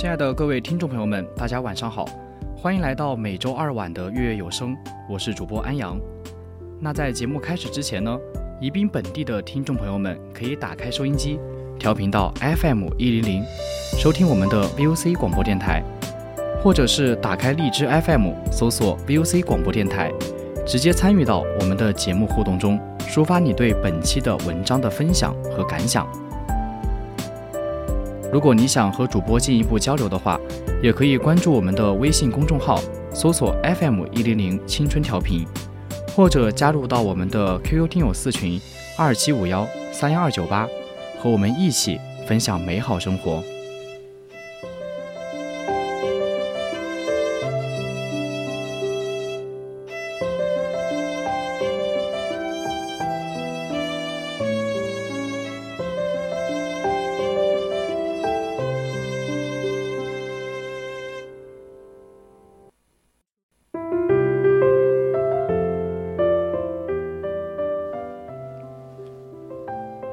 亲爱的各位听众朋友们，大家晚上好，欢迎来到每周二晚的月月有声，我是主播安阳。那在节目开始之前呢，宜宾本地的听众朋友们可以打开收音机，调频到 FM 一零零，收听我们的 VOC 广播电台，或者是打开荔枝 FM，搜索 VOC 广播电台，直接参与到我们的节目互动中，抒发你对本期的文章的分享和感想。如果你想和主播进一步交流的话，也可以关注我们的微信公众号，搜索 FM 一零零青春调频，或者加入到我们的 QQ 听友四群二七五幺三幺二九八，和我们一起分享美好生活。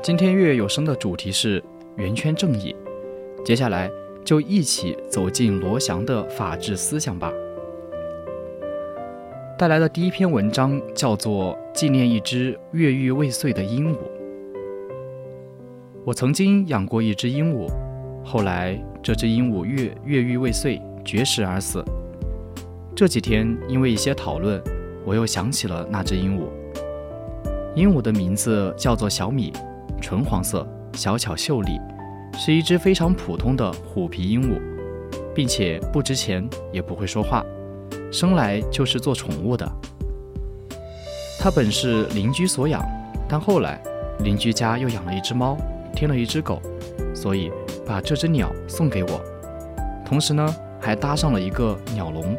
今天月月有声的主题是圆圈正义，接下来就一起走进罗翔的法治思想吧。带来的第一篇文章叫做《纪念一只越狱未遂的鹦鹉》。我曾经养过一只鹦鹉，后来这只鹦鹉越越狱未遂，绝食而死。这几天因为一些讨论，我又想起了那只鹦鹉。鹦鹉的名字叫做小米。纯黄色，小巧秀丽，是一只非常普通的虎皮鹦鹉，并且不值钱，也不会说话，生来就是做宠物的。它本是邻居所养，但后来邻居家又养了一只猫，添了一只狗，所以把这只鸟送给我，同时呢还搭上了一个鸟笼。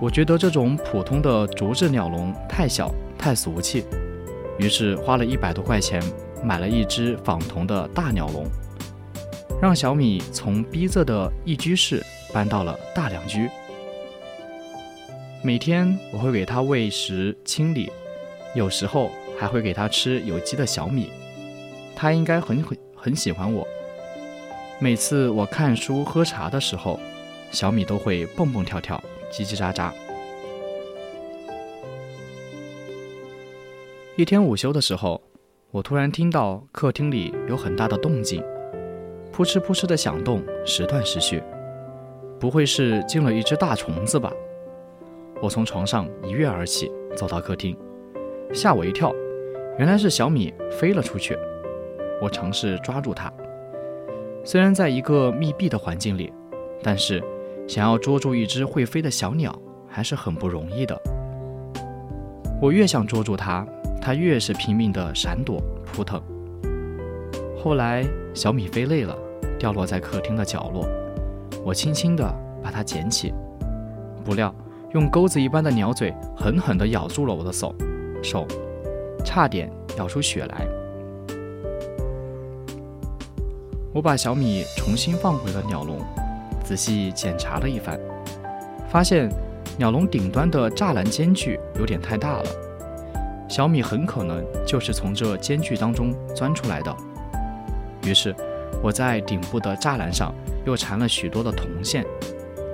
我觉得这种普通的竹制鸟笼太小，太俗气。于是花了一百多块钱买了一只仿铜的大鸟笼，让小米从逼仄的一居室搬到了大两居。每天我会给它喂食清理，有时候还会给它吃有机的小米。它应该很很很喜欢我。每次我看书喝茶的时候，小米都会蹦蹦跳跳，叽叽喳喳。一天午休的时候，我突然听到客厅里有很大的动静，扑哧扑哧的响动，时断时续。不会是进了一只大虫子吧？我从床上一跃而起，走到客厅，吓我一跳，原来是小米飞了出去。我尝试抓住它，虽然在一个密闭的环境里，但是想要捉住一只会飞的小鸟还是很不容易的。我越想捉住它。它越是拼命地闪躲扑腾。后来，小米飞累了，掉落在客厅的角落。我轻轻地把它捡起，不料用钩子一般的鸟嘴狠狠地咬住了我的手，手差点咬出血来。我把小米重新放回了鸟笼，仔细检查了一番，发现鸟笼顶端的栅栏间距有点太大了，小米很可能就是从这间距当中钻出来的。于是我在顶部的栅栏上又缠了许多的铜线，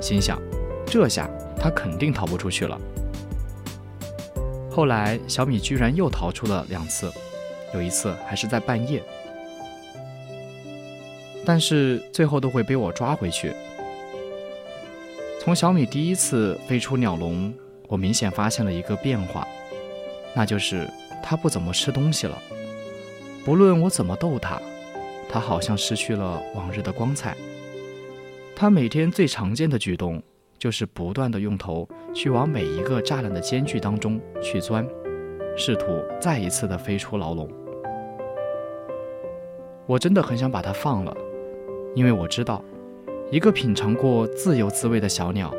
心想，这下它肯定逃不出去了。后来小米居然又逃出了两次，有一次还是在半夜。但是最后都会被我抓回去。从小米第一次飞出鸟笼，我明显发现了一个变化，那就是它不怎么吃东西了。不论我怎么逗它，它好像失去了往日的光彩。它每天最常见的举动就是不断的用头去往每一个栅栏的间距当中去钻，试图再一次的飞出牢笼。我真的很想把它放了。因为我知道，一个品尝过自由滋味的小鸟，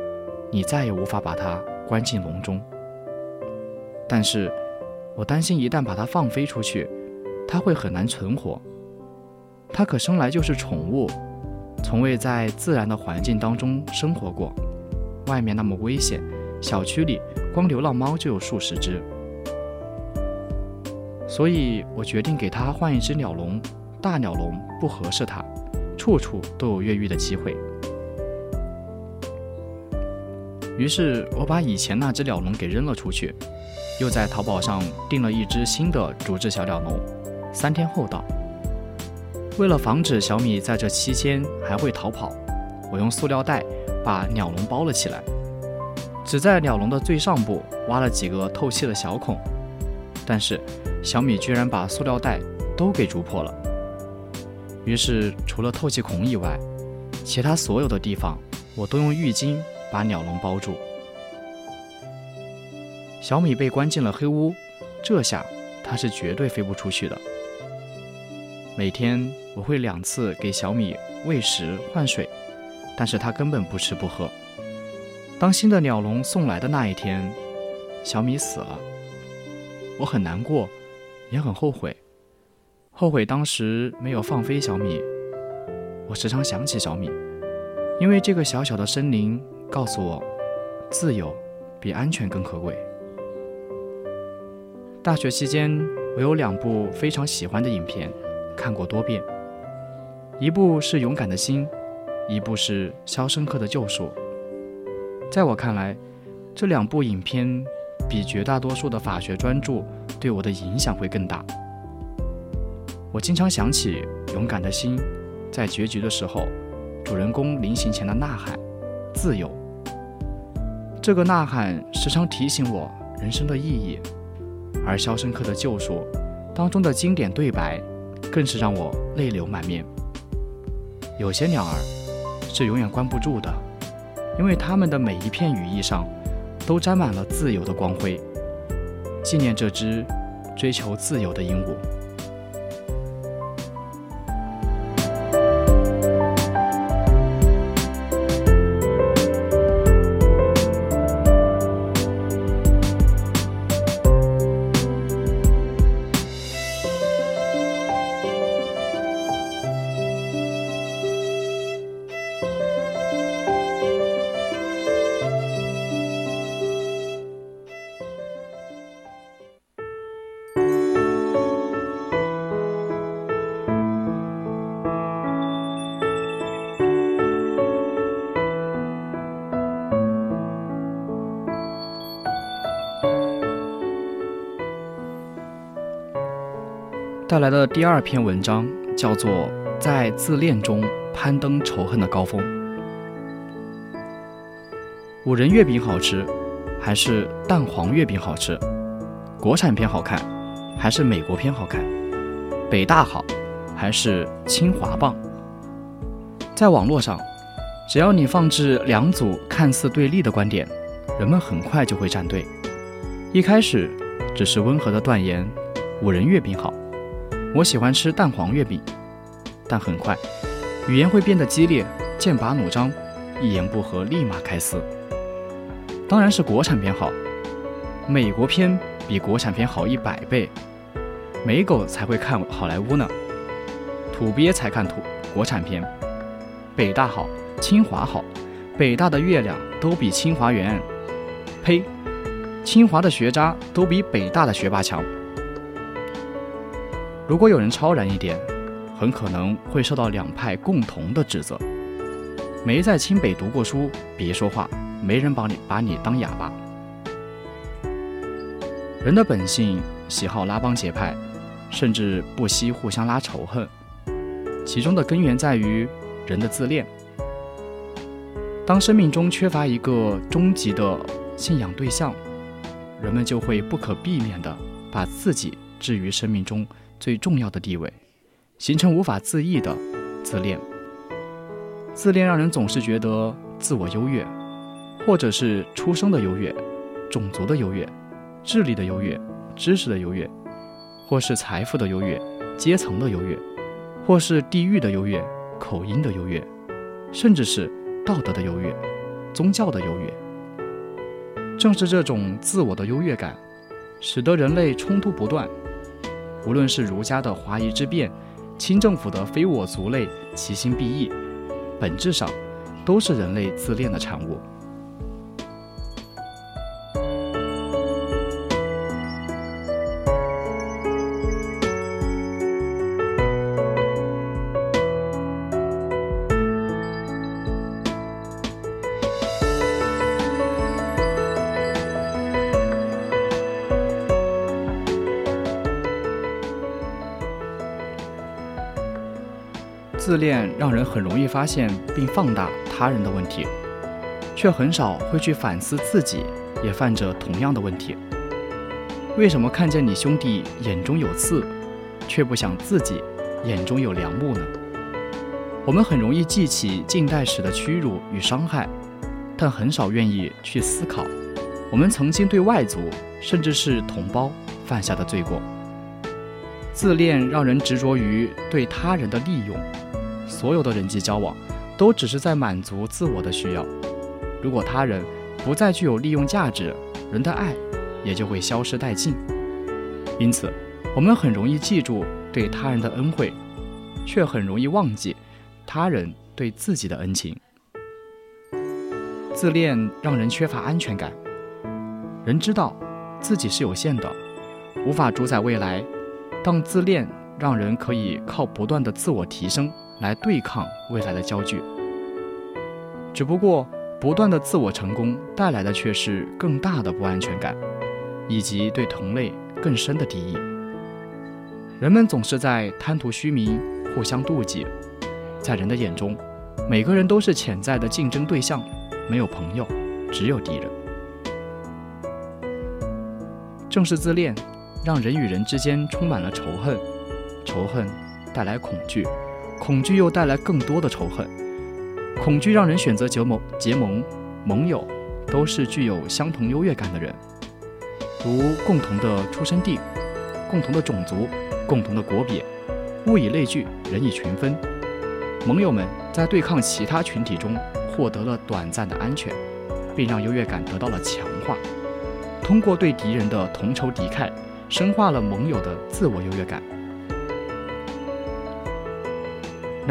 你再也无法把它关进笼中。但是，我担心一旦把它放飞出去，它会很难存活。它可生来就是宠物，从未在自然的环境当中生活过。外面那么危险，小区里光流浪猫就有数十只。所以我决定给它换一只鸟笼，大鸟笼不合适它。处处都有越狱的机会，于是我把以前那只鸟笼给扔了出去，又在淘宝上订了一只新的竹制小鸟笼，三天后到。为了防止小米在这期间还会逃跑，我用塑料袋把鸟笼包了起来，只在鸟笼的最上部挖了几个透气的小孔，但是小米居然把塑料袋都给啄破了。于是，除了透气孔以外，其他所有的地方，我都用浴巾把鸟笼包住。小米被关进了黑屋，这下它是绝对飞不出去的。每天我会两次给小米喂食换水，但是它根本不吃不喝。当新的鸟笼送来的那一天，小米死了，我很难过，也很后悔。后悔当时没有放飞小米，我时常想起小米，因为这个小小的生灵告诉我，自由比安全更可贵。大学期间，我有两部非常喜欢的影片，看过多遍，一部是《勇敢的心》，一部是《肖申克的救赎》。在我看来，这两部影片比绝大多数的法学专著对我的影响会更大。我经常想起《勇敢的心》，在结局的时候，主人公临行前的呐喊：“自由。”这个呐喊时常提醒我人生的意义，而《肖申克的救赎》当中的经典对白，更是让我泪流满面。有些鸟儿是永远关不住的，因为它们的每一片羽翼上都沾满了自由的光辉。纪念这只追求自由的鹦鹉。来的第二篇文章叫做《在自恋中攀登仇恨的高峰》。五仁月饼好吃，还是蛋黄月饼好吃？国产片好看，还是美国片好看？北大好，还是清华棒？在网络上，只要你放置两组看似对立的观点，人们很快就会站队。一开始只是温和的断言，五仁月饼好。我喜欢吃蛋黄月饼，但很快，语言会变得激烈，剑拔弩张，一言不合立马开撕。当然是国产片好，美国片比国产片好一百倍。美狗才会看好莱坞呢，土鳖才看土国产片。北大好，清华好，北大的月亮都比清华圆。呸！清华的学渣都比北大的学霸强。如果有人超然一点，很可能会受到两派共同的指责：没在清北读过书，别说话，没人把你把你当哑巴。人的本性喜好拉帮结派，甚至不惜互相拉仇恨，其中的根源在于人的自恋。当生命中缺乏一个终极的信仰对象，人们就会不可避免地把自己置于生命中最重要的地位，形成无法自抑的自恋。自恋让人总是觉得自我优越，或者是出生的优越、种族的优越、智力的优越、知识的优越，或是财富的优越、阶层的优越，或是地域的优越、口音的优越，甚至是道德的优越、宗教的优越。正是这种自我的优越感，使得人类冲突不断。无论是儒家的华夷之辩，清政府的非我族类，其心必异，本质上都是人类自恋的产物。让人很容易发现并放大他人的问题，却很少会去反思自己也犯着同样的问题。为什么看见你兄弟眼中有刺，却不想自己眼中有梁木呢？我们很容易记起近代史的屈辱与伤害，但很少愿意去思考我们曾经对外族甚至是同胞犯下的罪过。自恋让人执着于对他人的利用。所有的人际交往，都只是在满足自我的需要。如果他人不再具有利用价值，人的爱也就会消失殆尽。因此，我们很容易记住对他人的恩惠，却很容易忘记他人对自己的恩情。自恋让人缺乏安全感。人知道自己是有限的，无法主宰未来，但自恋让人可以靠不断的自我提升。来对抗未来的焦距，只不过不断的自我成功带来的却是更大的不安全感，以及对同类更深的敌意。人们总是在贪图虚名，互相妒忌，在人的眼中，每个人都是潜在的竞争对象，没有朋友，只有敌人。正是自恋，让人与人之间充满了仇恨，仇恨带来恐惧。恐惧又带来更多的仇恨，恐惧让人选择结盟，结盟盟友都是具有相同优越感的人，如共同的出生地、共同的种族、共同的国别，物以类聚，人以群分。盟友们在对抗其他群体中获得了短暂的安全，并让优越感得到了强化。通过对敌人的同仇敌忾，深化了盟友的自我优越感。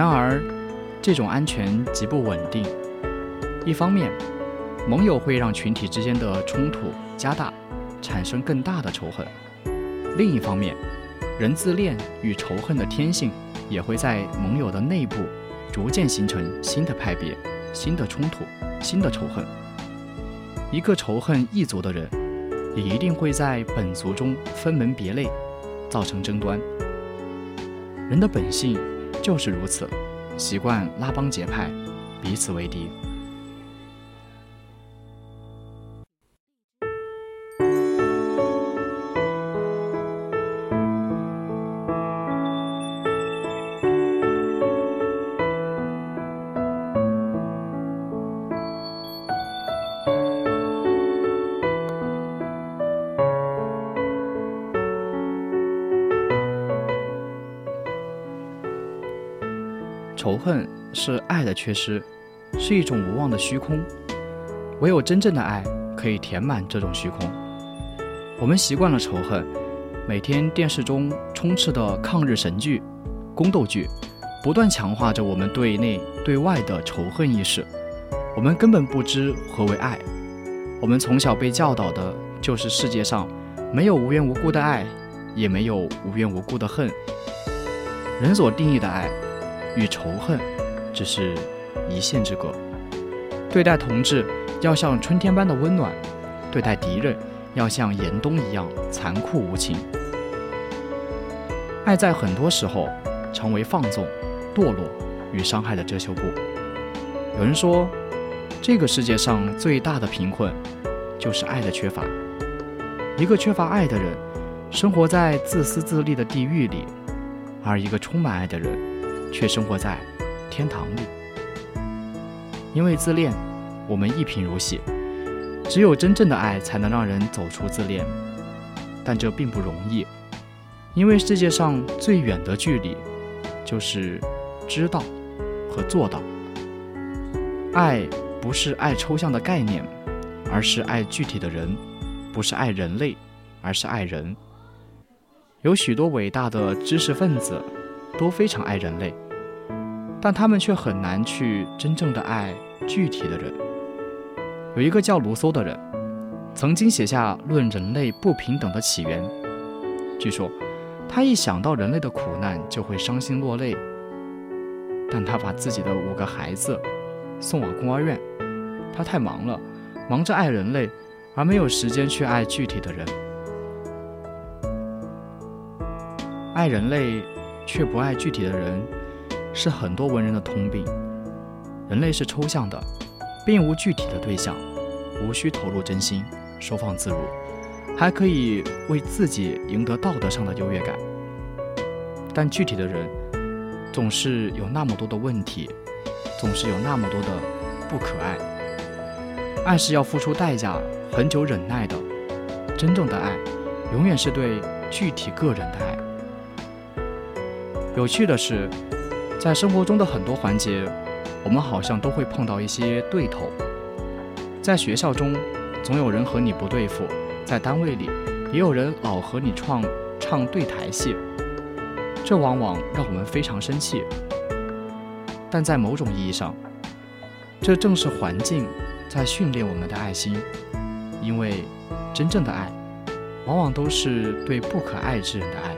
然而，这种安全极不稳定。一方面，盟友会让群体之间的冲突加大，产生更大的仇恨；另一方面，人自恋与仇恨的天性也会在盟友的内部逐渐形成新的派别、新的冲突、新的仇恨。一个仇恨异族的人，也一定会在本族中分门别类，造成争端。人的本性。就是如此，习惯拉帮结派，彼此为敌。仇恨是爱的缺失，是一种无望的虚空。唯有真正的爱可以填满这种虚空。我们习惯了仇恨，每天电视中充斥的抗日神剧、宫斗剧，不断强化着我们对内对外的仇恨意识。我们根本不知何为爱，我们从小被教导的就是世界上没有无缘无故的爱，也没有无缘无故的恨。人所定义的爱与仇恨，只是一线之隔。对待同志要像春天般的温暖，对待敌人要像严冬一样残酷无情。爱在很多时候成为放纵、堕落与伤害的遮羞布。有人说，这个世界上最大的贫困就是爱的缺乏。一个缺乏爱的人，生活在自私自利的地狱里。而一个充满爱的人，却生活在天堂里。因为自恋，我们一贫如洗。只有真正的爱，才能让人走出自恋。但这并不容易，因为世界上最远的距离，就是知道和做到。爱不是爱抽象的概念，而是爱具体的人；不是爱人类，而是爱人。有许多伟大的知识分子都非常爱人类，但他们却很难去真正的爱具体的人。有一个叫卢梭的人，曾经写下《论人类不平等的起源》。据说，他一想到人类的苦难就会伤心落泪。但他把自己的五个孩子送往孤儿院，他太忙了，忙着爱人类，而没有时间去爱具体的人。爱人类却不爱具体的人，是很多文人的通病。人类是抽象的，并无具体的对象，无需投入真心，收放自如，还可以为自己赢得道德上的优越感。但具体的人总是有那么多的问题，总是有那么多的不可爱。爱是要付出代价、很久忍耐的。真正的爱，永远是对具体个人的爱。有趣的是，在生活中的很多环节，我们好像都会碰到一些对头。在学校中，总有人和你不对付；在单位里，也有人老和你创唱对台戏，这往往让我们非常生气。但在某种意义上，这正是环境在训练我们的爱心，因为真正的爱，往往都是对不可爱之人的爱。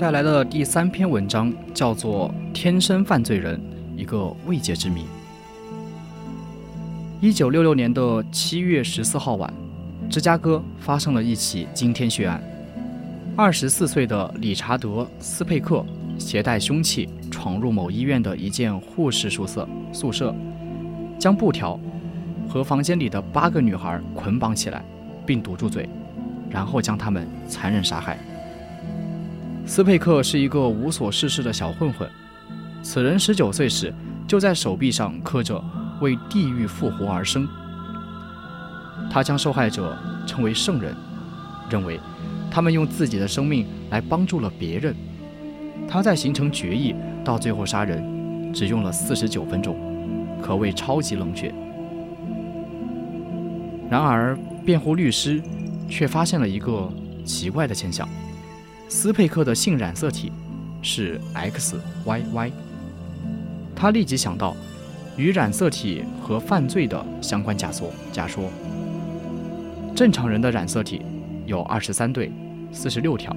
带来的第三篇文章叫做《天生犯罪人：一个未解之谜》。一九六六年的七月十四号晚，芝加哥发生了一起惊天血案。二十四岁的理查德·斯佩克携带凶器闯入某医院的一间护士宿舍，宿舍将布条和房间里的八个女孩捆绑起来，并堵住嘴，然后将她们残忍杀害。斯佩克是一个无所事事的小混混。此人十九岁时就在手臂上刻着“为地狱复活而生”。他将受害者称为圣人，认为他们用自己的生命来帮助了别人。他在形成决议到最后杀人，只用了四十九分钟，可谓超级冷血。然而，辩护律师却发现了一个奇怪的现象。斯佩克的性染色体是 XYY，他立即想到与染色体和犯罪的相关假说。假说，正常人的染色体有二十三对，四十六条，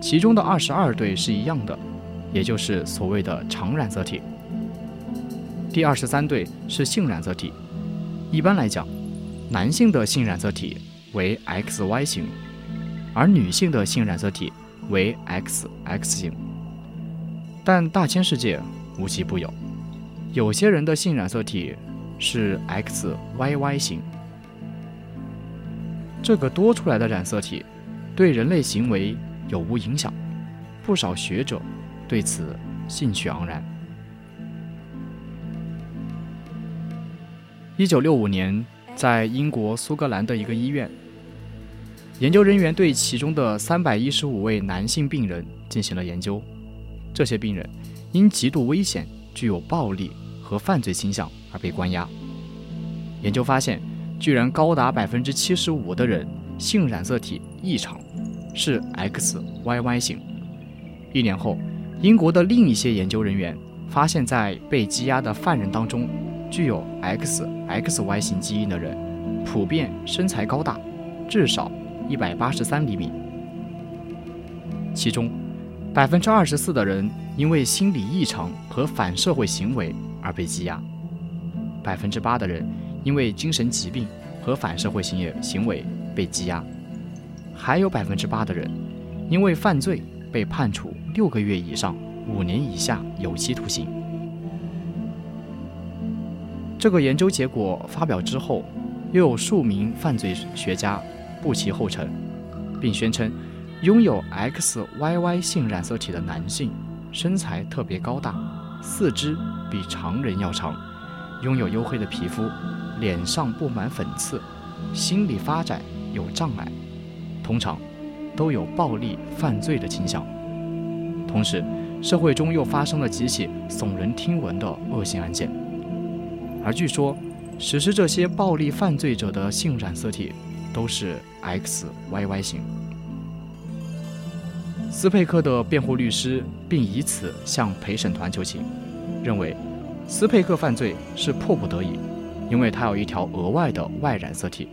其中的二十二对是一样的，也就是所谓的常染色体。第二十三对是性染色体。一般来讲，男性的性染色体为 XY 型。而女性的性染色体为 XX 型，但大千世界无奇不有，有些人的性染色体是 XYY 型。这个多出来的染色体对人类行为有无影响，不少学者对此兴趣盎然。一九六五年，在英国苏格兰的一个医院，研究人员对其中的三百一十五位男性病人进行了研究。这些病人因极度危险、具有暴力和犯罪倾向而被关押。研究发现，居然高达百分之七十五的人性染色体异常，是 XYY 型。一年后，英国的另一些研究人员发现，在被羁押的犯人当中，具有 XXY 型基因的人，普遍身材高大，至少一百八十三厘米。其中，百分之二十四的人因为心理异常和反社会行为而被羁押，百分之八的人因为精神疾病和反社会行为行为被羁押，还有百分之八的人因为犯罪被判处六个月以上五年以下有期徒刑。这个研究结果发表之后，又有数名犯罪学家步其后尘，并宣称，拥有 XYY 性染色体的男性身材特别高大，四肢比常人要长，拥有黝黑的皮肤，脸上布满粉刺，心理发展有障碍，通常都有暴力犯罪的倾向。同时，社会中又发生了几起耸人听闻的恶性案件。而据说，实施这些暴力犯罪者的性染色体都是 XYY 型。斯佩克的辩护律师并以此向陪审团求情，认为斯佩克犯罪是迫不得已，因为他有一条额外的 Y 染色体，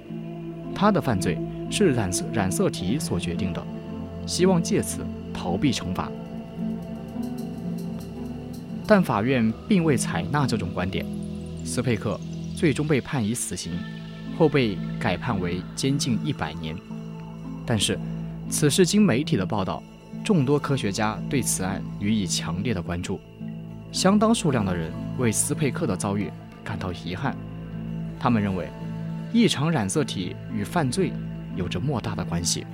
他的犯罪是染色染色体所决定的，希望借此逃避惩罚。但法院并未采纳这种观点。斯佩克最终被判以死刑，后被改判为监禁一百年。但是，此事经媒体的报道，众多科学家对此案予以强烈的关注，相当数量的人为斯佩克的遭遇感到遗憾。他们认为，异常染色体与犯罪有着莫大的关系。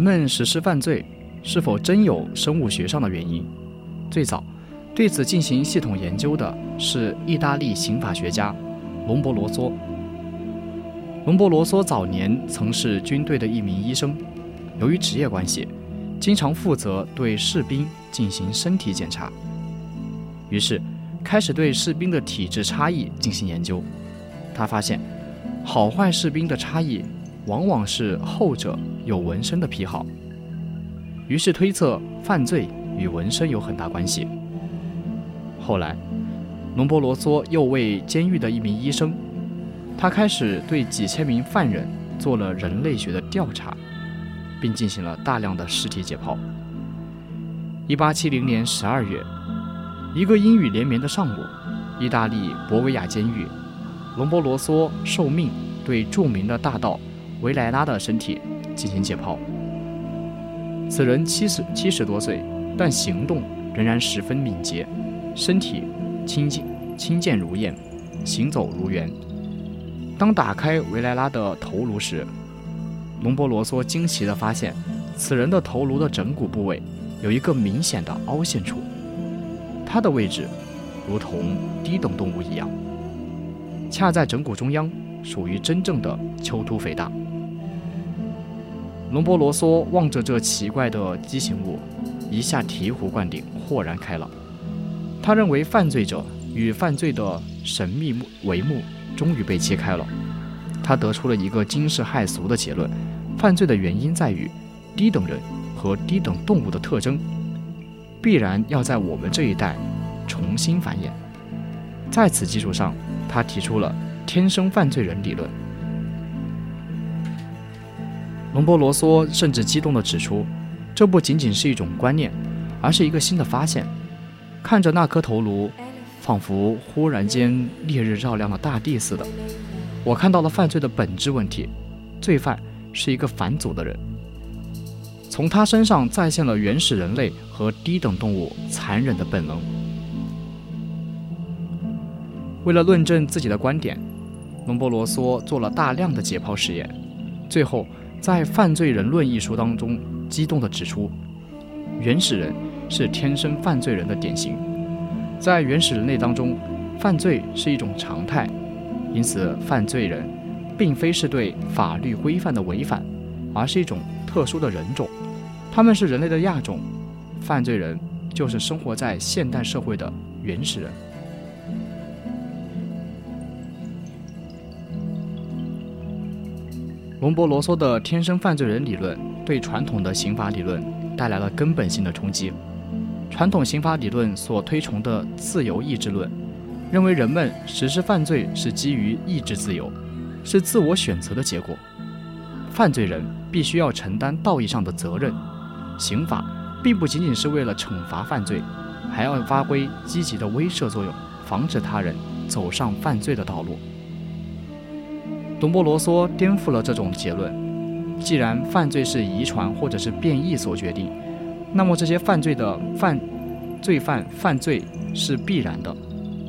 人们实施犯罪，是否真有生物学上的原因？最早对此进行系统研究的是意大利刑法学家隆博罗梭。隆博罗梭早年曾是军队的一名医生，由于职业关系，经常负责对士兵进行身体检查，于是开始对士兵的体质差异进行研究。他发现，好坏士兵的差异。往往是后者有纹身的癖好，于是推测犯罪与纹身有很大关系。后来，隆博罗梭又为监狱的一名医生，他开始对几千名犯人做了人类学的调查，并进行了大量的尸体解剖。一八七零年十二月，一个阴雨连绵的上午，意大利博维亚监狱，隆博罗梭受命对著名的大盗。维莱拉的身体进行解剖。此人七十七十多岁，但行动仍然十分敏捷，身体轻健轻健如燕，行走如猿。当打开维莱拉的头颅时，隆博罗梭惊奇地发现，此人的头颅的枕骨部位有一个明显的凹陷处，它的位置如同低等动物一样，恰在枕骨中央，属于真正的丘突肥大。隆博罗梭望着这奇怪的畸形物，一下醍醐灌顶，豁然开朗。他认为犯罪者与犯罪的神秘帷幕终于被揭开了。他得出了一个惊世骇俗的结论：犯罪的原因在于低等人和低等动物的特征，必然要在我们这一代重新繁衍。在此基础上，他提出了天生犯罪人理论。隆博罗梭甚至激动地指出，这不仅仅是一种观念，而是一个新的发现。看着那颗头颅，仿佛忽然间烈日照亮了大地似的。我看到了犯罪的本质问题：罪犯是一个反祖的人，从他身上再现了原始人类和低等动物残忍的本能。为了论证自己的观点，隆波罗梭做了大量的解剖实验，最后在《犯罪人论》一书当中激动地指出，原始人是天生犯罪人的典型，在原始人类当中，犯罪是一种常态，因此犯罪人并非是对法律规范的违反，而是一种特殊的人种，他们是人类的亚种，犯罪人就是生活在现代社会的原始人。隆博罗梭的天生犯罪人理论对传统的刑法理论带来了根本性的冲击。传统刑法理论所推崇的自由意志论，认为人们实施犯罪是基于意志自由，是自我选择的结果。犯罪人必须要承担道义上的责任。刑法并不仅仅是为了惩罚犯罪，还要发挥积极的威慑作用，防止他人走上犯罪的道路。东波罗梭颠覆了这种结论。既然犯罪是遗传或者是变异所决定，那么这些犯罪的犯罪犯犯罪是必然的，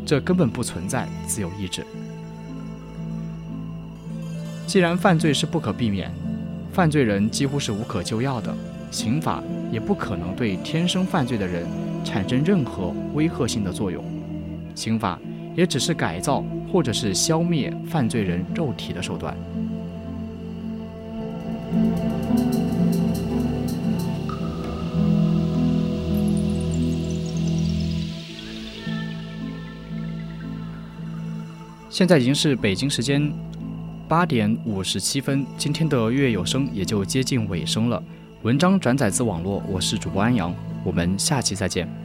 这根本不存在自由意志。既然犯罪是不可避免，犯罪人几乎是无可救药的，刑法也不可能对天生犯罪的人产生任何威吓性的作用，刑法也只是改造。或者是消灭犯罪人肉体的手段。现在已经是北京时间八点五十七分，今天的月有声也就接近尾声了。文章转载自网络，我是主播安阳，我们下期再见。